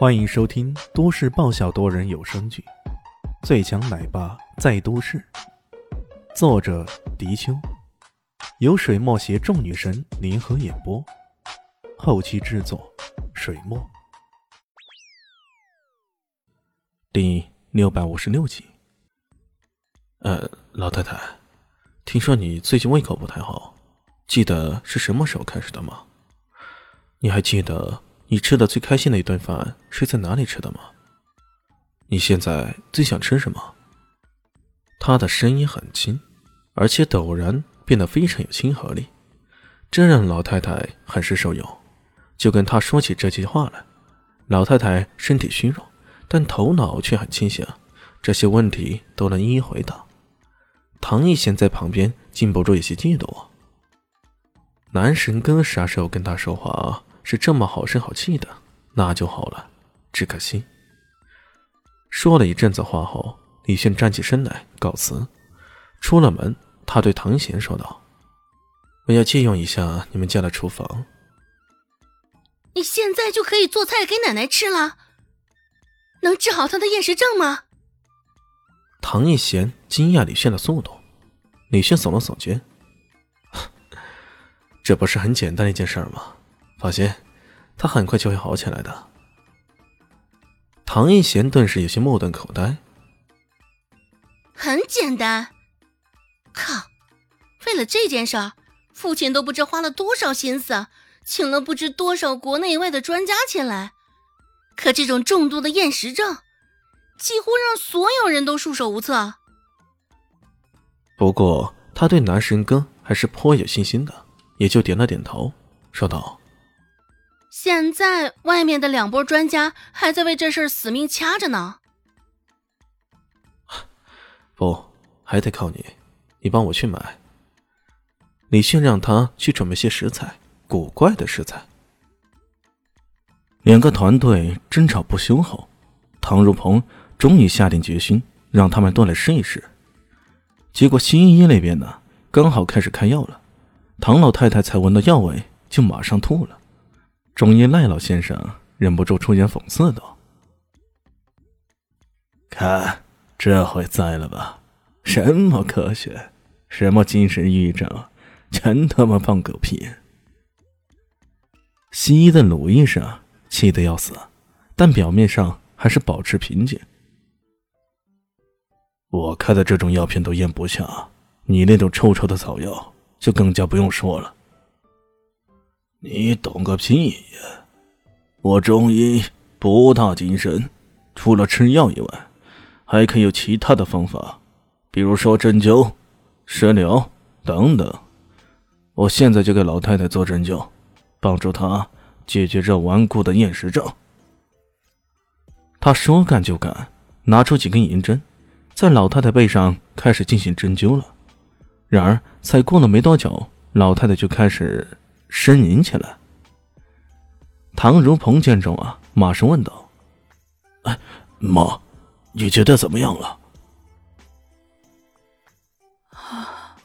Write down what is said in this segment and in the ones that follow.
欢迎收听都市爆笑多人有声剧《最强奶爸在都市》，作者：迪秋，由水墨携众女神联合演播，后期制作：水墨。第六百五十六集。呃，老太太，听说你最近胃口不太好，记得是什么时候开始的吗？你还记得？你吃的最开心的一顿饭是在哪里吃的吗？你现在最想吃什么？他的声音很轻，而且陡然变得非常有亲和力，这让老太太很是受用。就跟他说起这句话来，老太太身体虚弱，但头脑却很清醒，这些问题都能一一回答。唐一贤在旁边禁不住有些嫉妒。男神哥啥时候跟他说话啊？是这么好声好气的，那就好了。只可惜，说了一阵子话后，李炫站起身来告辞。出了门，他对唐贤说道：“我要借用一下你们家的厨房。”你现在就可以做菜给奶奶吃了？能治好她的厌食症吗？唐一贤惊讶李炫的速度。李炫耸了耸肩：“ 这不是很简单的一件事吗？”放心，他很快就会好起来的。唐一贤顿时有些目瞪口呆。很简单，靠！为了这件事儿，父亲都不知花了多少心思，请了不知多少国内外的专家前来。可这种重度的厌食症，几乎让所有人都束手无策。不过，他对男神哥还是颇有信心的，也就点了点头，说道。现在外面的两波专家还在为这事死命掐着呢。不，还得靠你，你帮我去买。李迅让他去准备些食材，古怪的食材。两个团队争吵不休后，唐如鹏终于下定决心让他们都来试一试。结果西医那边呢，刚好开始开药了，唐老太太才闻到药味就马上吐了。中医赖老先生忍不住出言讽刺道：“看，这回栽了吧？什么科学，什么精神抑郁症，全他妈放狗屁！”西医的鲁医生气得要死，但表面上还是保持平静。我开的这种药片都咽不下，你那种臭臭的草药就更加不用说了。你懂个屁呀！我中医博大精深，除了吃药以外，还可以有其他的方法，比如说针灸、食疗等等。我现在就给老太太做针灸，帮助她解决这顽固的厌食症。他说干就干，拿出几根银针，在老太太背上开始进行针灸了。然而，才过了没多久，老太太就开始。呻吟起来。唐如鹏见状啊，马上问道：“哎，妈，你觉得怎么样了？”啊，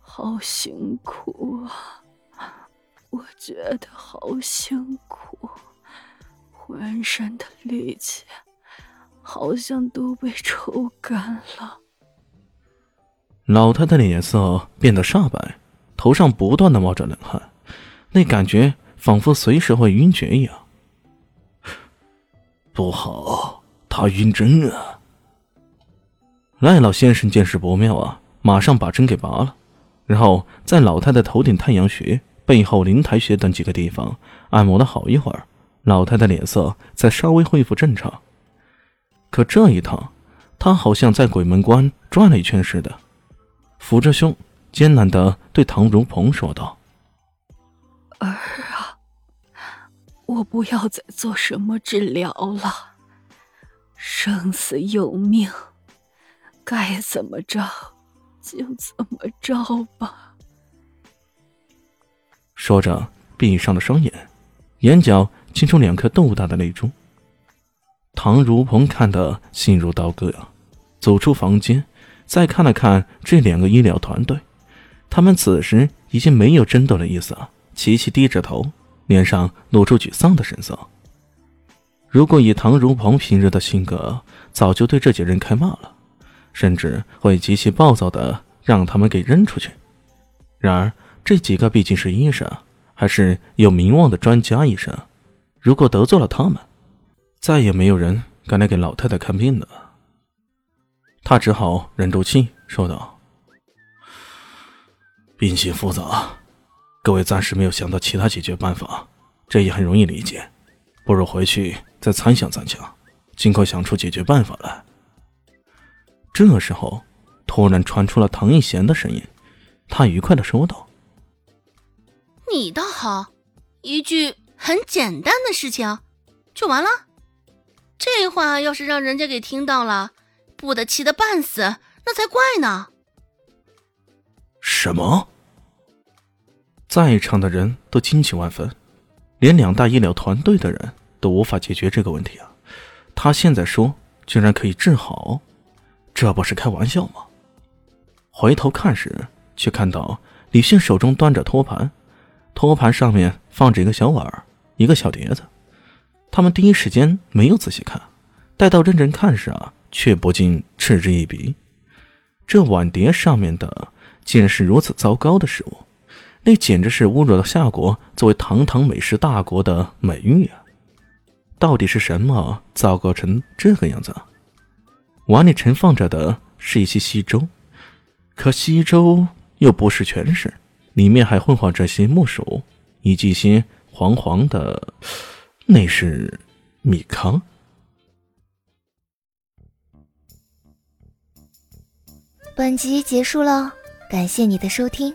好辛苦啊！我觉得好辛苦，浑身的力气好像都被抽干了。老太太的脸色变得煞白，头上不断的冒着冷汗。那感觉仿佛随时会晕厥一样。不好，他晕针啊！赖老先生见势不妙啊，马上把针给拔了，然后在老太太头顶太阳穴、背后灵台穴等几个地方按摩了好一会儿，老太太脸色才稍微恢复正常。可这一趟，他好像在鬼门关转了一圈似的，扶着胸，艰难的对唐如鹏说道。儿啊，我不要再做什么治疗了，生死有命，该怎么着就怎么着吧。说着，闭上了双眼，眼角沁出两颗豆大的泪珠。唐如鹏看得心如刀割啊！走出房间，再看了看这两个医疗团队，他们此时已经没有争斗的意思了。琪琪低着头，脸上露出沮丧的神色。如果以唐如鹏平日的性格，早就对这几人开骂了，甚至会极其暴躁的让他们给扔出去。然而，这几个毕竟是医生，还是有名望的专家医生，如果得罪了他们，再也没有人敢来给老太太看病了。他只好忍住气说道：“病情复杂，各位暂时没有想到其他解决办法，这也很容易理解。不如回去再参详参详，尽快想出解决办法来。”这时候，突然传出了唐一贤的声音，他愉快的说道：“你倒好，一句很简单的事情，就完了。这话要是让人家给听到了。”不得气得半死，那才怪呢！什么？在场的人都惊奇万分，连两大医疗团队的人都无法解决这个问题啊！他现在说居然可以治好，这不是开玩笑吗？回头看时，却看到李迅手中端着托盘，托盘上面放着一个小碗一个小碟子。他们第一时间没有仔细看，待到认真看时啊。却不禁嗤之以鼻，这碗碟上面的竟然是如此糟糕的食物，那简直是侮辱了夏国作为堂堂美食大国的美誉啊！到底是什么糟糕成这个样子啊？碗里盛放着的是一些稀粥，可稀粥又不是全是，里面还混合着些木薯以及一些黄黄的，那是米糠。本集结束了，感谢你的收听，